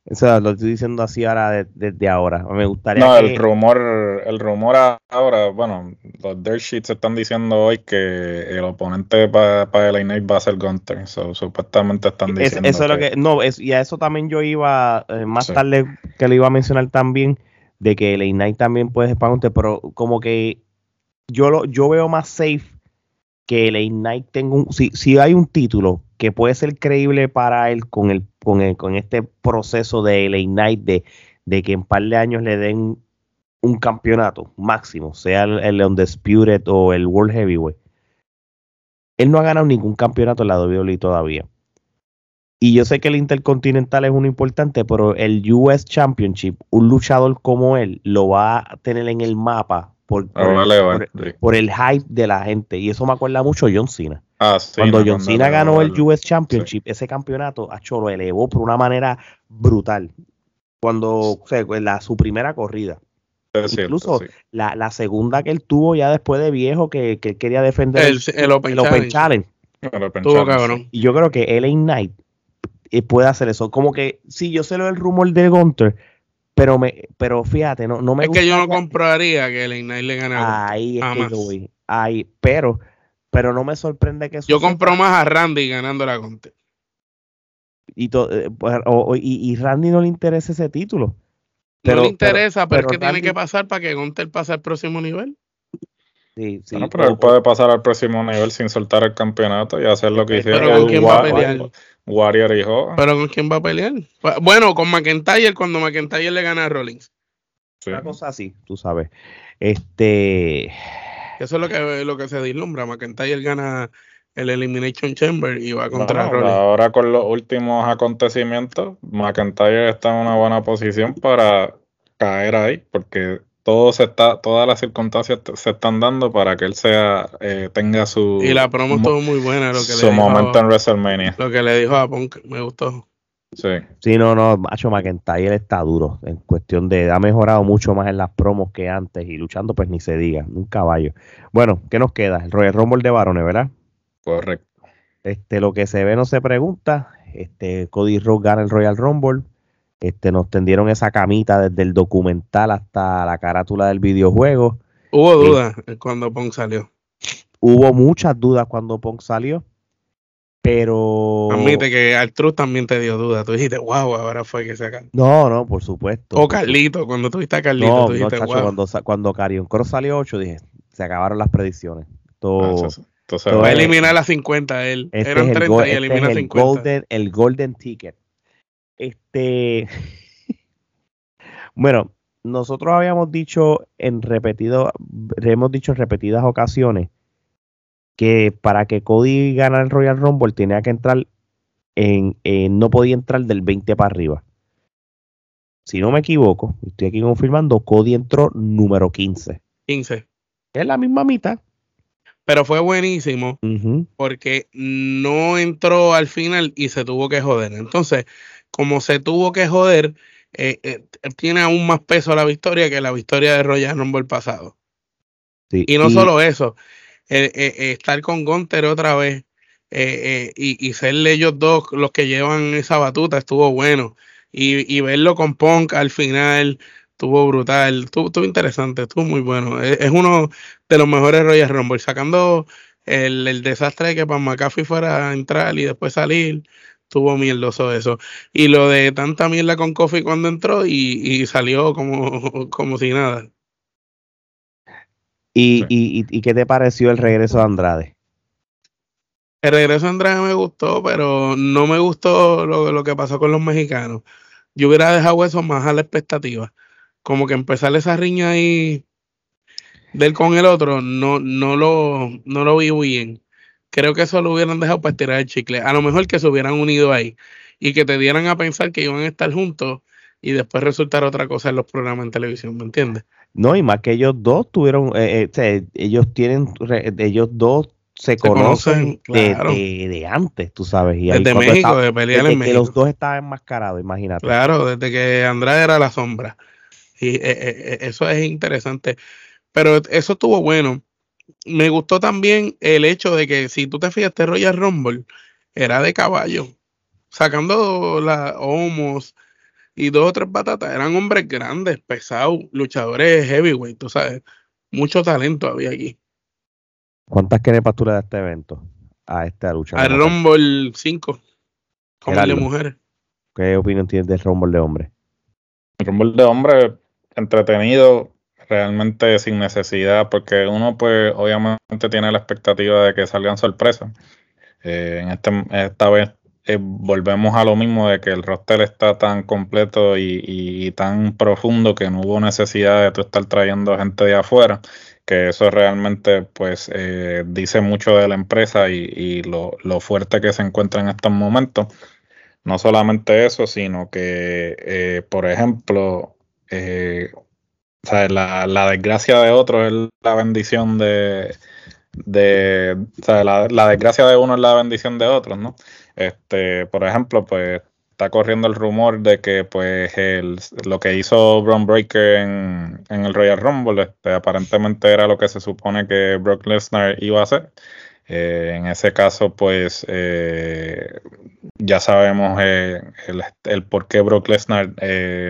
Eso lo estoy diciendo así ahora desde ahora. Me gustaría. No, el rumor, el rumor ahora, bueno, los dirt sheets están diciendo hoy que el oponente para pa LA Knight va a ser Gunter. supuestamente están diciendo. eso es lo que. No, es, y a eso también yo iba eh, más tarde que le iba a mencionar también de que LA Knight también puede ser para Gunter, pero como que yo lo, yo veo más safe que LA Knight tenga un. Si, si hay un título que puede ser creíble para él con el con, con este proceso de LA Knight de, de que en par de años le den un campeonato máximo, sea el, el Undisputed o el World Heavyweight, él no ha ganado ningún campeonato en la WWE todavía. Y yo sé que el Intercontinental es uno importante, pero el US Championship, un luchador como él, lo va a tener en el mapa por, el, va, por- el hype de la gente. Y eso me acuerda mucho a John Cena. Ah, sí, cuando John Cena ganó el el- US Championship, ese campeonato, acho, lo elevó por una manera brutal. Cuando, o sea, en la, su primera corrida. es cierto, incluso- sí. La, la segunda que él tuvo ya después de viejo, que, que él quería defender El, el Open, el Open Challenge. Pensamos, cabrón. Y yo creo que LA Knight eh, puede hacer eso. Como que, sí, yo sé lo del rumor de Gunter, pero me, pero fíjate, no, no me Es que yo no compraría que el Knight le gane a Gunter. Ahí es que yo voy. Ahí, pero, pero no me sorprende que eso Yo sea- compro más a Randy ganando la Gunter. y, to- eh, pues, o- o- y, y Randy no le interesa ese título. Pero- no le interesa, pero, pero es que tiene que pasar para que Gunter pase al próximo nivel. Sí, sí. Bueno, pero o- él puede pasar al próximo nivel sin soltar el campeonato y hacer lo que Pero hicieron ¿con el quién va a pelear? Warrior y Hogan. Pero ¿con quién va a pelear? Bueno, con McIntyre cuando McIntyre le gana a Rollins. Sí. Una cosa así, tú sabes. Este. Eso es lo que, lo que se vislumbra. McIntyre gana el Elimination Chamber y va contra Bueno, Rollins. ahora con los últimos acontecimientos, McIntyre está en una buena posición para caer ahí, porque todo se está, todas las circunstancias se están dando para que él sea, eh, tenga su, Y la promo mo- estuvo muy buena. Lo que, su le dijo, momento en WrestleMania. lo que le dijo a Punk me gustó. Sí. Sí, no, no, macho McIntyre está duro. En cuestión de. Ha mejorado mucho más en las promos que antes. Y luchando, pues ni se diga. Un caballo. Bueno, ¿qué nos queda? El Royal Rumble de varones, ¿verdad? Correcto. Este, lo que se ve no se pregunta. Este, Cody Rhodes gana el Royal Rumble. Este, nos tendieron esa camita desde el documental hasta la carátula del videojuego. Hubo dudas cuando Punk salió. Hubo muchas dudas cuando Punk salió. Pero. Admite que Artruz también te dio dudas. Tú dijiste, wow, ahora fue que se acabó. No, no, por supuesto. O Carlito, cuando tuviste a Carlito, No, tú no, dijiste, chacho, wow. cuando, cuando Carion Cross salió 8, dije, se acabaron las predicciones. Esto- Ah, Entonces, entonces, todo Va a eliminar las 50 él. este Eran es, el, 30 go- y este elimina el 50. golden, el golden ticket. Este, bueno, nosotros habíamos dicho en repetido, hemos dicho en repetidas ocasiones que para que Cody ganara el Royal Rumble tenía que entrar en, en- no podía entrar del 20 para arriba. Si no me equivoco, estoy aquí confirmando, Cody entró número 15. 15. Es la misma mitad. Pero fue buenísimo porque no entró al final y se tuvo que joder. Entonces, como se tuvo que joder, eh, eh, tiene aún más peso la victoria que la victoria de Royal Rumble pasado. Sí, Y no solo eso, eh, eh, eh, estar con Gunter otra vez y, y ser ellos dos los que llevan esa batuta estuvo bueno. Y, y verlo con Punk al final estuvo brutal, estuvo, interesante, estuvo muy bueno. Es, es uno de los mejores Royal Rumble, sacando el, el desastre de que Pan McAfee fuera a entrar y después salir. Estuvo mierdoso eso. Y lo de tanta mierda con Kofi cuando entró y, y salió como, como si nada. ¿Y, Sí. y, y- y qué te pareció el regreso de Andrade? El regreso de Andrade me gustó, pero no me gustó lo, lo que pasó con los mexicanos. Yo hubiera dejado eso más a la expectativa. Como que empezar esa riña ahí del con el otro, no, no lo, no lo vi bien. Creo que eso lo hubieran dejado para tirar el chicle. A lo mejor que se hubieran unido ahí y que te dieran a pensar que iban a estar juntos y después resultar otra cosa en los programas en televisión, ¿me entiendes? No, y más que ellos dos tuvieron, eh, eh, ellos tienen, re- ellos dos se, conocen, conocen, de, claro. de- de antes, tú sabes. Y Desde México, estaba- de pelear desde en que México. los dos estaban enmascarados, imagínate. Claro, desde que Andrade era la sombra. Y eh, eso es interesante. Pero eso estuvo bueno. Me gustó también el hecho de que si tú te fijas, este Royal Rumble era de caballo. Sacando las homos y dos o tres batatas, eran hombres grandes, pesados, luchadores heavyweight, tú sabes. Mucho talento había aquí. ¿Cuántas quenepas tú le das a este evento? A esta lucha. Al? Rumble 5, como el de mujeres. ¿Qué opinión tienes del Rumble de hombres? El Rumble de hombre entretenido, realmente sin necesidad, porque uno pues obviamente tiene la expectativa de que salgan sorpresas. Eh, en este, esta vez eh, volvemos a lo mismo de que el roster está tan completo y, tan profundo que no hubo necesidad de tú estar trayendo gente de afuera, que eso realmente pues eh, dice mucho de la empresa y, lo, fuerte que se encuentra en estos momentos. No solamente eso, sino que, eh, por ejemplo, la, la desgracia de otros es la bendición de, de la, la, desgracia de uno es la bendición de otros, ¿no? Este, por ejemplo, pues está corriendo el rumor de que pues el, lo que hizo Braun Breaker en, en el Royal Rumble, este, aparentemente era lo que se supone que Brock Lesnar iba a hacer. Eh, en ese caso, pues eh, ya sabemos eh, el, por qué Brock Lesnar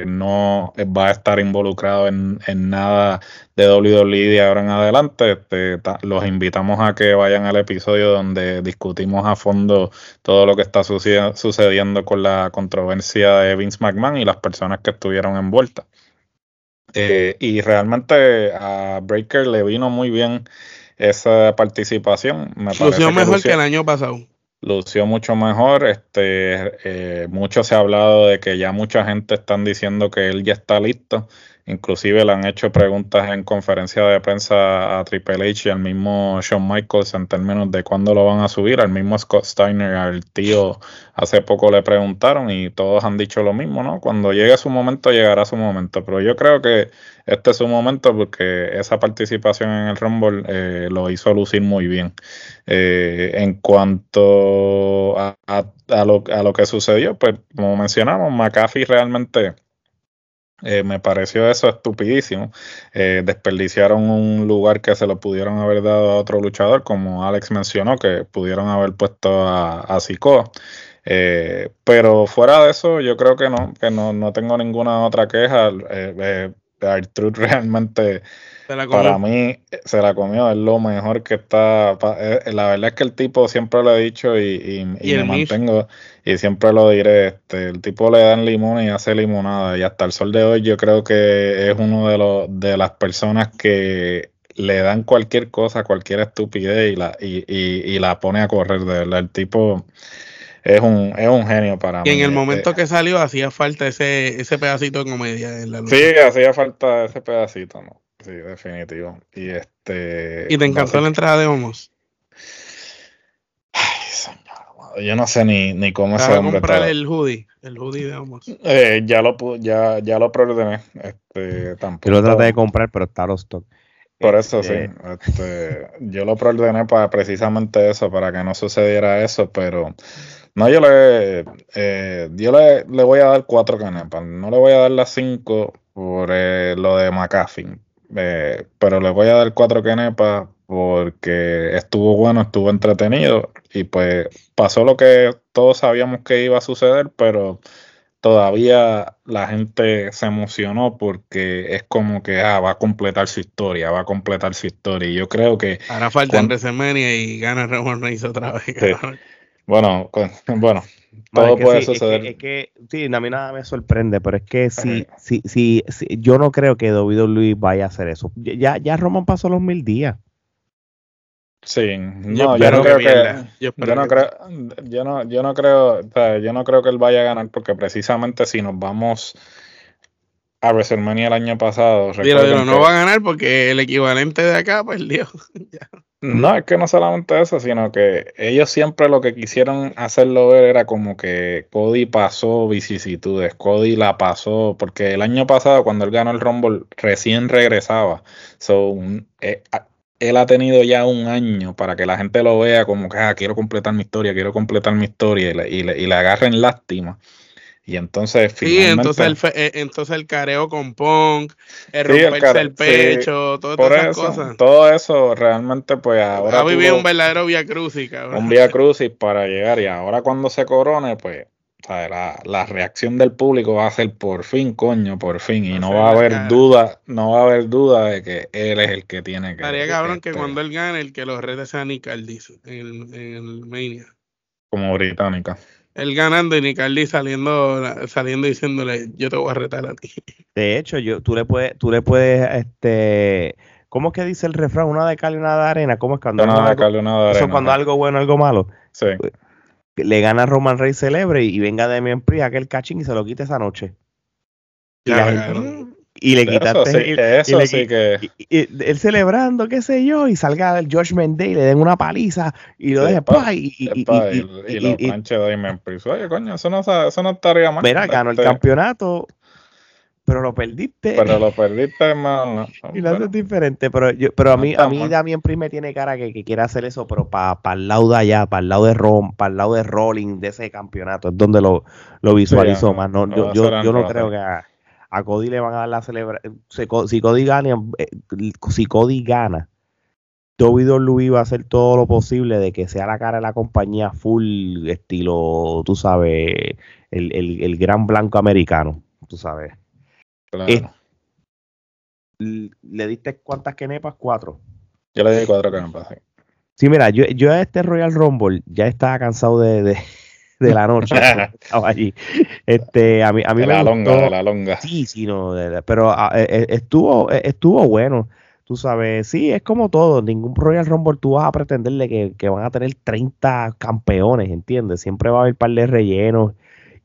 no va a estar involucrado en, nada de WWE de ahora en adelante. Este, los invitamos a que vayan al episodio donde discutimos a fondo todo lo que está sucediendo con la controversia de Vince McMahon y las personas que estuvieron envueltas. y realmente a Breaker le vino muy bien esa participación. Me lució mejor que, el año pasado. Lució mucho mejor. Este, eh, mucho se ha hablado de que ya mucha gente están diciendo que él ya está listo. Inclusive le han hecho preguntas en conferencia de prensa a Triple H y al mismo Shawn Michaels en términos de cuándo lo van a subir. Al mismo Scott Steiner, al tío, hace poco le preguntaron y todos han dicho lo mismo, ¿no? Cuando llegue su momento, llegará su momento. Pero yo creo que este es su momento porque esa participación en el Rumble eh, lo hizo lucir muy bien. Eh, en cuanto a, lo, a lo que sucedió, pues como mencionamos, McAfee realmente eh, me pareció eso estupidísimo. Eh, desperdiciaron un lugar que se lo pudieron haber dado a otro luchador, como Alex mencionó, que pudieron haber puesto a, a eh, pero fuera de eso, yo creo que no, que no, no tengo ninguna otra queja. Para mí se la comió, es lo mejor que está. Eh, la verdad es que el tipo siempre lo he dicho y, me mantengo y siempre lo diré. Este, el tipo le dan limón y hace limonada y hasta el sol de hoy yo creo que es uno de los de las personas que le dan cualquier cosa, cualquier estupidez y la y, y, la pone a correr de verdad. El tipo es un, es un genio para mí. Y en el momento este que salió hacía falta ese, ese pedacito de comedia en la lucha. Sí, hacía falta ese pedacito, ¿no? Sí, definitivo. Y este. ¿Y te encantó la entrada de Homos? Ay, señor, yo no sé ni, ni cómo se hombre comprar el hoodie, el hoodie de Homos. Eh, ya lo ya, ya lo preordené. Este, tampoco. Yo lo traté de comprar, pero está los stock. Por eso sí, este, este yo lo preordené para precisamente eso, para que no sucediera eso, pero no, yo le, eh, yo le, le, voy a dar cuatro canepas, no le voy a dar las cinco por eh, lo de McAfee, eh, pero le voy a dar cuatro kenepas porque estuvo bueno, estuvo entretenido y pues pasó lo que todos sabíamos que iba a suceder, pero todavía la gente se emocionó porque es como que ah, va a completar su historia, va a completar su historia. Y yo creo que. Hará falta en WrestleMania y gana Roman Reigns otra vez. Bueno, bueno, todo puede suceder. Es que, sí, a mí nada me sorprende, pero es que si, si, si, yo no creo que WWE vaya a hacer eso. Ya, ya Roman pasó los mil días. Sí, no, yo, no creo que, yo, no creo, yo no, yo no creo, yo no creo que él vaya a ganar porque precisamente si nos vamos a WrestleMania el año pasado, no va a ganar porque el equivalente de acá perdió. No, es que no solamente eso, sino que ellos siempre lo que quisieron hacerlo ver era como que Cody pasó vicisitudes, Cody la pasó, porque el año pasado cuando él ganó el Rumble recién regresaba. So, eh, él ha tenido ya un año para que la gente lo vea como que ah, quiero completar mi historia, quiero completar mi historia y le, y le, y le agarren lástima. Y entonces Sí, entonces el, eh, entonces el careo con Punk, el romperse el, pecho, todas esas cosas. Todo eso realmente pues ahora... Ha vivido un verdadero Via Crucis, cabrón. Un Via Crucis para llegar y ahora cuando se corone pues la, la, reacción del público va a ser por fin, coño, por fin. Y no va a haber duda, no va a haber duda de que él es el que tiene que. Estaría cabrón que, cuando él gane, el que los redes sea Nick en el, en el Mania. Como británica él ganando y Nicardi saliendo, saliendo diciéndole, yo te voy a retar a ti. De hecho, yo, tú le puedes, tú le puedes, este, ¿cómo es que dice el refrán? Una de cal y una de arena. ¿Cómo es cuando una de cal y una de arena. Eso cuando algo bueno, algo malo. Sí. le gana a Roman Reigns celebre y venga Demian Priest aquel cachín y se lo quite esa noche. Y, la Ya, gente- claro. Y le quitaste sí, y- y eso sí que. y- y él celebrando, qué sé yo, y salga el Judgment Day, le den una paliza y lo deje pa, pa, y, y, y, y- y, y- y lo y- y- planche de Damien Priest. Oye, coño, eso no, eso no estaría mal. mira, ganó el Este, campeonato, pero lo perdiste. Pero lo perdiste, hermano. Y lo haces diferente, pero yo, pero a mí, a mí. Damien Priest me tiene cara que, que quiere hacer eso, pero para el lado de allá, para el lado de Rom, para el lado de Rolling de ese campeonato, es donde lo, lo visualizo Sí, más. No, yo, yo, yo no creo que a, Cody le van a dar la celebración. Si Cody gana, eh, si Cody gana, WWE va a hacer todo lo posible de que sea la cara de la compañía full estilo, tú sabes, el, el, el gran blanco americano, tú sabes. Claro. Eh, ¿Le diste cuántas quenepas? Cuatro. Yo le di cuatro. Sí. Sí, mira, yo, yo a este Royal Rumble ya estaba cansado de, de, de la noche. estaba allí. Este, a mí, a mí De me la gustó. longa, de la longa. Sí, sí, no, de- de- pero ah, eh, eh, estuvo, eh, estuvo bueno. Tú sabes, sí, es como todo. Ningún Royal Rumble tú vas a pretenderle que, que van a tener 30 campeones, ¿entiendes? Siempre va a haber par de rellenos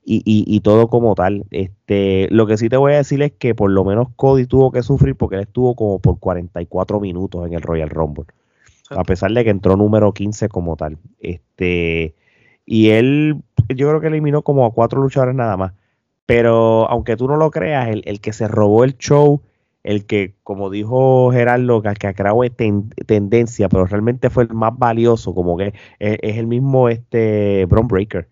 y, y, y todo como tal. Este, lo que sí te voy a decir es que por lo menos Cody tuvo que sufrir porque él estuvo como por 44 minutos en el Royal Rumble. A pesar de que entró número 15 como tal. Este, y él, yo creo que eliminó como a cuatro luchadores nada más. Pero aunque tú no lo creas, el, el que se robó el show, el que, como dijo Gerardo, que, que creado ten- tendencia, pero realmente fue el más valioso, como que es, el mismo este Bron Breaker.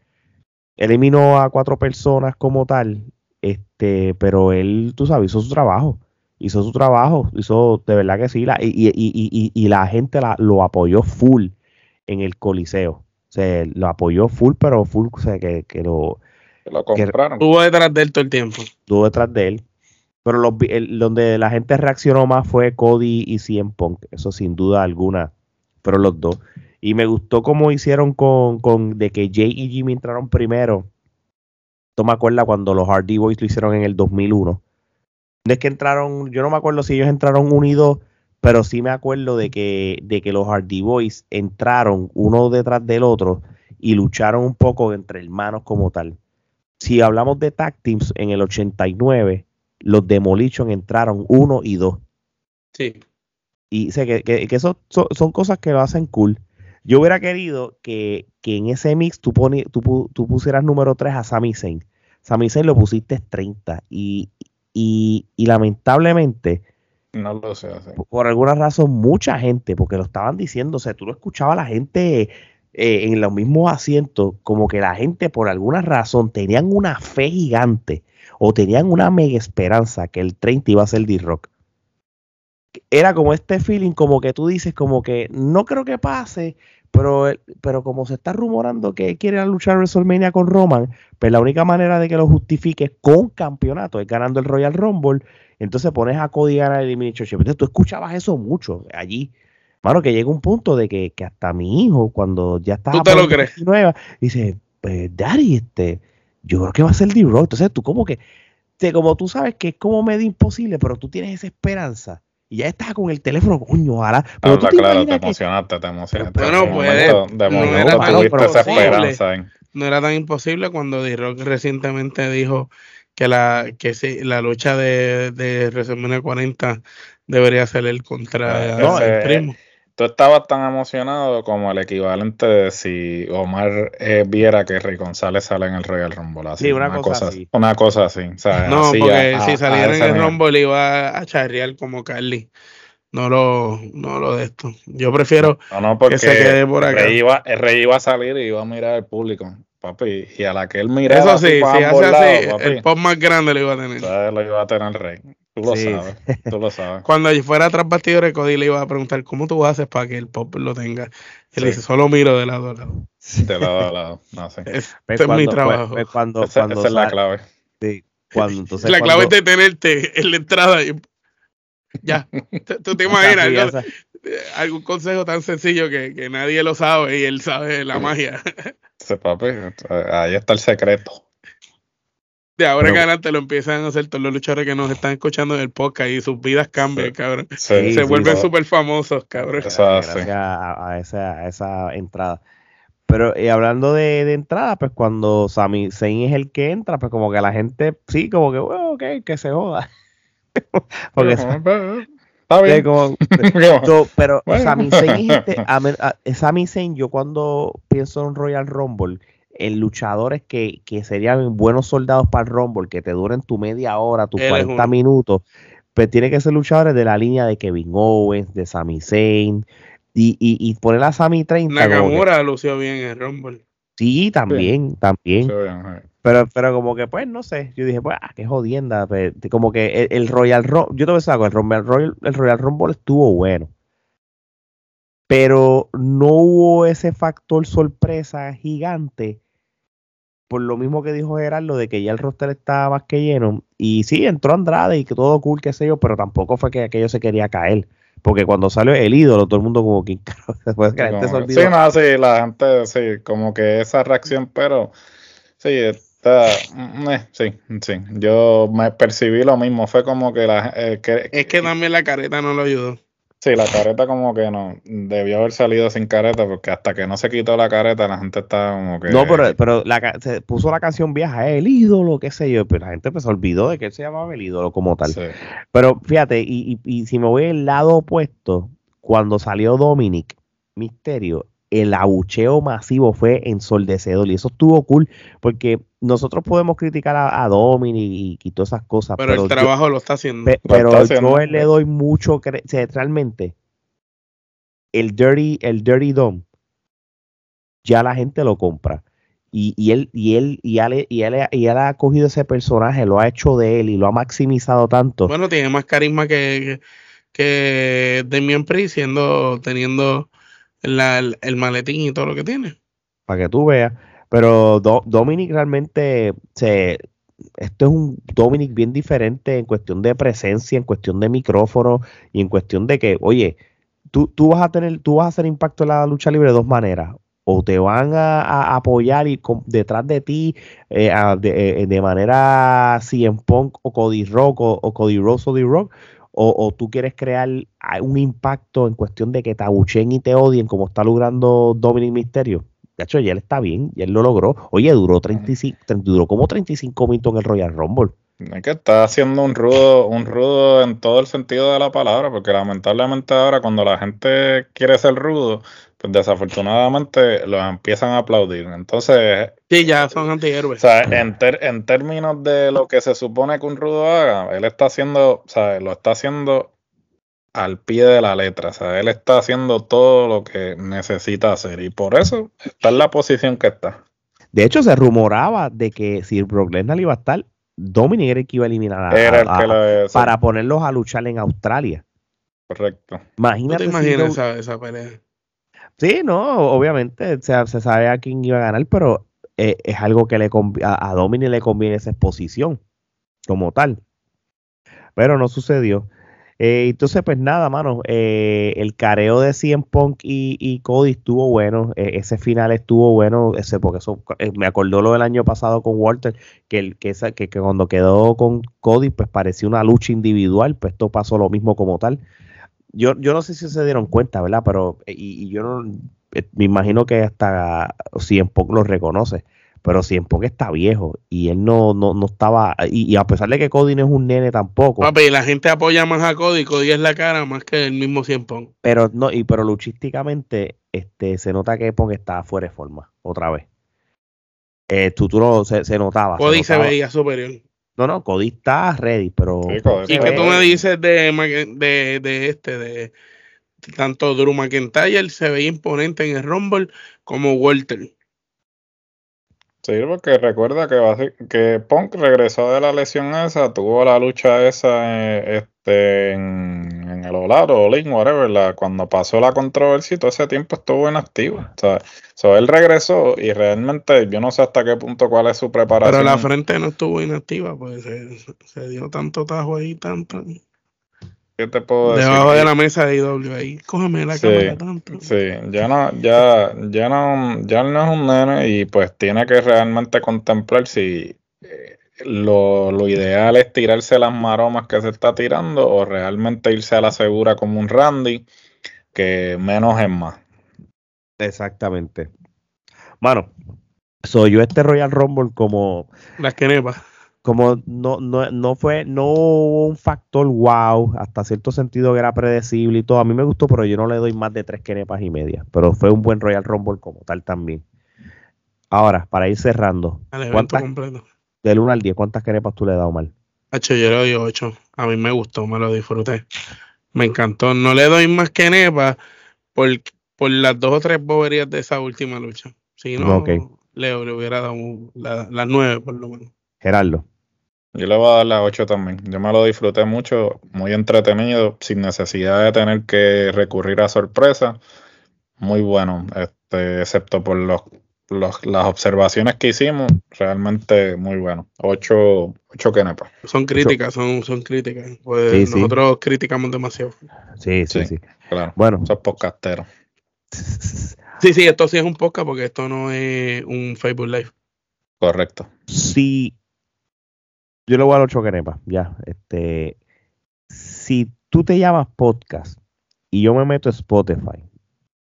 Eliminó a cuatro personas como tal, este, pero él, tú sabes, hizo su trabajo. Hizo su trabajo, hizo de verdad que sí, la, y- y- y- y la gente la- lo apoyó full en el Coliseo. O sea, lo apoyó full, pero full, o sea, que, que lo, Que lo compraron. Estuvo detrás de él todo el tiempo. estuvo detrás de él. Pero los el- donde la gente reaccionó más fue Cody y CM Punk, eso sin duda alguna, pero los dos. Y me gustó cómo hicieron con, con de que Jay y Jimmy entraron primero. Tú me acuerdas cuando los Hardy Boys lo hicieron en el 2001. No es que entraron, yo no me acuerdo si ellos entraron unidos, pero sí me acuerdo de que, de que los Hardy Boys entraron uno detrás del otro y lucharon un poco entre hermanos como tal. Si hablamos de tag teams, en el 89, los Demolition entraron uno y dos. Sí. Y sé que, que, que eso son, son cosas que lo hacen cool. Yo hubiera querido que, que en ese mix tú, poni- tú, tú pusieras número 3 a Sami Zayn. Sami Zayn lo pusiste 30. Y, y, y lamentablemente, No lo sé por alguna razón, mucha gente, porque lo estaban diciendo, o sea, tú lo escuchabas a la gente eh, en los mismos asientos, como que la gente por alguna razón tenían una fe gigante o tenían una mega esperanza que el 30 iba a ser D-Rock. Era como este feeling, como que tú dices, como que no creo que pase, pero, pero como se está rumorando que quiere luchar WrestleMania con Roman, pues la única manera de que lo justifique con campeonato es ganando el Royal Rumble. Entonces pones a Cody a ganar el Elimination. Entonces tú escuchabas eso mucho allí. Mano, que llega un punto de que, que hasta mi hijo, cuando ya estaba ¿Tú te lo por crees? 19, dice, pues, Daddy, este, yo creo que va a ser D-Rock. Entonces tú como que, te- como tú sabes que es como medio imposible, pero tú tienes esa esperanza. Y ya estás con el teléfono, coño, ojalá. Pero tú Habla te claro, te imaginas que- emocionaste, te emocionaste. Pero- pues, momento, de no momento era tan tuviste esa imposible. esperanza. en- No era tan imposible cuando D-Rock recientemente dijo que la que sí, la lucha de, de WrestleMania 40 debería ser el contra No, el ese- primo. Tú estabas tan emocionado como el equivalente de si Omar eh, viera que Rey González sale en el Royal Rumble. Así, Sí, una cosa así. Una cosa así. o sea, No, así porque a- si saliera en el. Rumble iba a charrear como Carly. No lo, no lo de esto. Yo prefiero No, no, porque se quede por acá. Rey iba, el Rey iba a salir y iba a mirar al público, papi. Y a la que él miraba Eso sí, si hace así, papi, el pop más grande lo iba a tener. lo iba a tener Rey. Tú lo Sí. sabes, tú lo sabes. Cuando yo fuera tras bastidores, Cody le iba a preguntar, ¿cómo tú haces para que el pop lo tenga? Él Sí. dice, solo miro de lado a lado. De lado a lado. No sé. Este pues, es mi trabajo. pues, pues, cuando, Esa, cuando esa es la clave. sí, cuando, entonces, la clave cuando- es detenerte en la entrada y ya. Tú- te imaginas algo- eh, algún consejo tan sencillo que, que nadie lo sabe y él sabe la magia. Ese papi, ahí está el secreto. De ahora en adelante lo empiezan a hacer todos los luchadores que nos están escuchando en el podcast y sus vidas cambian, Sí. cabrón. Sí, Se sí, vuelven súper famosos, cabrón. Eso gracias a, a esa, a esa entrada. Pero eh, hablando de, de, entrada, pues cuando Sami Zayn es el que entra, pues como que la gente, sí, como que, bueno, ok, que se joda. Porque Está bien. Como, pero Sami Zayn, este, Sami Zayn, yo cuando pienso en Royal Rumble, en luchadores que, que, serían buenos soldados para el Rumble, que te duren tu media hora, tus 40 minutos, pues tiene que ser luchadores de la línea de Kevin Owens, de Sami Zayn, y, y, y poner a Sami 30. Nakamura lució bien en el Rumble. Sí, también, también. pero, pero como que, pues, no sé. Yo dije, pues, ah, qué jodienda. Pues, como que el, Royal Rumble, yo te voy a decir el Royal, el Royal Rumble estuvo bueno. Pero no hubo ese factor sorpresa gigante. Por lo mismo que dijo Gerardo, de que ya el roster estaba más que lleno. Y sí, entró Andrade y que todo cool, qué sé yo, pero tampoco fue que aquello se quería caer. Porque cuando salió el ídolo, todo el mundo como que, después que la gente se olvidó. Sí, no, sí, la gente, sí, como que esa reacción, pero sí, está, mm, eh, sí, sí, yo me percibí lo mismo, fue como que la... Eh, que, es que también la careta no lo ayudó. Sí, la careta como que no, debió haber salido sin careta, porque hasta que no se quitó la careta, la gente estaba como que... No, pero, pero la, se puso la canción vieja, el ídolo, qué sé yo, pero la gente pues se olvidó de que él se llamaba el ídolo como tal. Pero fíjate, y, y, y si me voy al lado opuesto, cuando salió Dominic Misterio, el abucheo masivo fue ensordecedor y eso estuvo cool porque nosotros podemos criticar a, a Dominic y, todas esas cosas. Pero, el trabajo lo está haciendo. pero yo le doy mucho, realmente el Dirty, el Dirty Dom, ya la gente lo compra. Y, y, él, y él, y él, y él, y él ha cogido ese personaje, lo ha hecho de él y lo ha maximizado tanto. Bueno, tiene más carisma que, que, que Demian Priest, siendo, teniendo el maletín y todo lo que tiene. Para que tú veas. Pero Dominic realmente se, esto es un Dominic bien diferente en cuestión de presencia, en cuestión de micrófono y en cuestión de que, oye, tú, tú vas a tener, tú vas a hacer impacto en la lucha libre de dos maneras. O te van a, apoyar y detrás de ti eh, de, eh, de, manera CM Punk o Cody Rock o, Cody Rose o The Rock, o, tú quieres crear un impacto en cuestión de que te abuchen y te odien como está logrando Dominic Mysterio. De hecho, ya él está bien, y él lo logró. Oye, duró 35, duró como 35 minutos en el Royal Rumble. Es que está haciendo un rudo, un rudo en todo el sentido de la palabra, porque lamentablemente ahora cuando la gente quiere ser rudo, pues desafortunadamente los empiezan a aplaudir. Entonces... Sí, ya son antihéroes. O sea, en, en términos de lo que se supone que un rudo haga, él está haciendo, o sea, lo está haciendo al pie de la letra. O sea, él está haciendo todo lo que necesita hacer y por eso está en la posición que está. De hecho, se rumoraba de que si Brock Lesnar iba a estar, Dominic era el que iba a eliminar a, para ponerlos a luchar en Australia. Correcto. Imagínate. ¿No te imaginas esa, pelea? Sí, no, obviamente se, se, sabe a quién iba a ganar, pero eh, es algo que le a, a Dominic le conviene esa exposición como tal. Pero no sucedió. Eh, entonces, pues nada, mano, eh, el careo de CM Punk y, Cody estuvo bueno, ese final estuvo bueno, ese porque eso me acordó lo del año pasado con Walter, que, el, que, que, cuando quedó con Cody, pues parecía una lucha individual, pues esto pasó lo mismo como tal. Yo, yo no sé si se dieron cuenta, ¿verdad? Pero, y, y yo no, me imagino que hasta CM Punk lo reconoce pero Punk está viejo y él no, no, no estaba, y, a pesar de que Cody no es un nene tampoco. Papi, la gente apoya más a Cody, Cody es la cara más que el mismo Punk. Pero no, y pero luchísticamente, este, se nota que Punk está fuera de forma, otra vez. Eh, tú, tú se, se, notaba. Cody se, veía superior. No, no, Cody está ready, pero. ¿Y qué tú me dices de, de, de este, de tanto Drew McIntyre se veía imponente en el Rumble como Walter? Sí, porque recuerda que, que Punk regresó de la lesión esa, tuvo la lucha esa eh, este, en, el Olaro, o Link, whatever, la, cuando pasó la controversia y todo ese tiempo estuvo inactivo. O sea, él regresó y realmente yo no sé hasta qué punto cuál es su preparación. Pero la frente no estuvo inactiva, pues se, se dio tanto tajo ahí, tanto. ¿Qué te puedo decir? Debajo de la mesa de IW ahí, cógeme la cámara tanto. Sí, ya no, ya, ya no, ya no es un nene y pues tiene que realmente contemplar si eh, lo, lo, ideal es tirarse las maromas que se está tirando o realmente irse a la segura como un Randy, que menos es más. Exactamente. Mano, soy yo este Royal Rumble como. Las quenepas. Como no, no, no fue, no hubo un factor wow, hasta cierto sentido que era predecible y todo. A mí me gustó, pero yo no le doy más de tres quenepas y media. Pero fue un buen Royal Rumble como tal también. Ahora, para ir cerrando, ¿cuántas, completo. del 1 al 10, ¿cuántas quenepas tú le das, Omar? Hacho, yo le doy 8. A mí me gustó, me lo disfruté. Me encantó. No le doy más que nepa por, por las dos o tres boberías de esa última lucha. Si no, Ok. le, le hubiera dado la- las nueve por lo menos. Gerardo. Yo le voy a dar la 8 también. Yo me lo disfruté mucho, muy entretenido, sin necesidad de tener que recurrir a sorpresa. Muy bueno, este, excepto por los, los- las observaciones que hicimos, realmente muy bueno. 8, 8 kenepas. Son críticas, son, son críticas. Pues Sí, sí. nosotros criticamos demasiado. Sí, sí, sí. Sí. Claro, Bueno, esos podcasteros. Sí, sí, esto sí es un podcast porque esto no es un Facebook Live. Correcto. si yo le voy a dar 8 quenepas, ya. Este, si tú te llamas podcast y yo me meto a Spotify,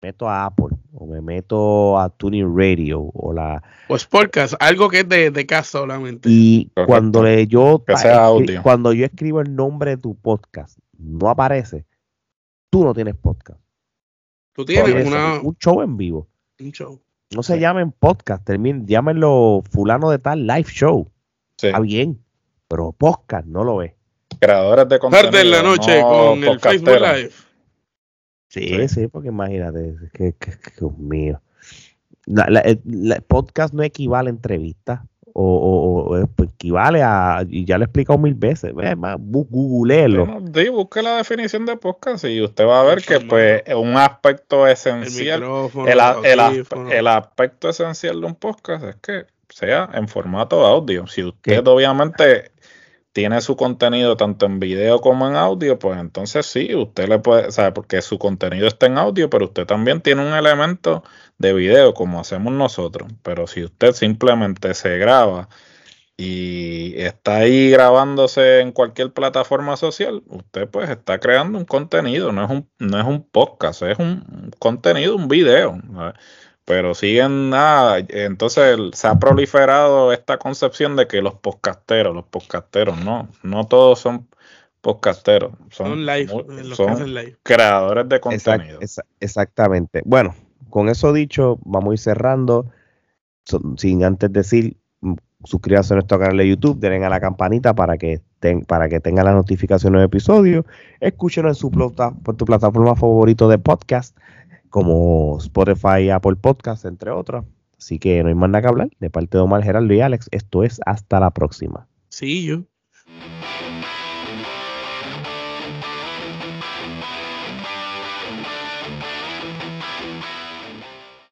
me meto a Apple o me meto a Tuning Radio o la Pues podcast, algo que es de, de casa solamente. y cuando le, yo Que sea escri- audio. cuando yo escribo el nombre de tu podcast no aparece, tú no tienes podcast. Tú tienes Tienes una, un show en vivo. un show. No se Sí. llamen podcast, terminen, llámenlo fulano de tal live show. Sí. Está bien, pero podcast no lo ves. Creadores de contenido. Tarde en la noche no con el Facebook. Live. Sí, Sí. sí, porque imagínate, que, que- que- Dios mío. La, la- el- la- podcast no equivale a entrevista o, o- o, eh, pues, equivale a, y ya lo he explicado mil veces, es más, bu- googleelo. Sí, busque la definición de podcast y usted va a ver que pues un aspecto esencial, el, el, el aspecto esencial de un podcast es que sea en formato audio. Si usted ¿Qué? obviamente tiene su contenido tanto en video como en audio, pues entonces sí, usted le puede, sabe, porque su contenido está en audio, pero usted también tiene un elemento de video como hacemos nosotros. Pero si usted simplemente se graba y está ahí grabándose en cualquier plataforma social, usted pues está creando un contenido, no es un, no es un podcast, es un contenido, un video. Pero siguen, ah, entonces se ha proliferado esta concepción de que los podcasteros, los podcasteros, no, no todos son podcasteros, son, Son live, mu- los que son hacen live. creadores de Exact- contenido. exa- exactamente. Bueno, con eso dicho, vamos a ir cerrando. Sin antes decir, mm, suscríbanse a nuestro canal de YouTube, denle a la campanita para que, ten- para que tengan las notificaciones de episodios. Escúchenos en su, plata- por tu plataforma favorito de podcast, como Spotify, Apple Podcast, entre otras. Así que no hay más nada que hablar. De parte de Omar, Gerardo y Alex, esto es hasta la próxima. Sí, yo.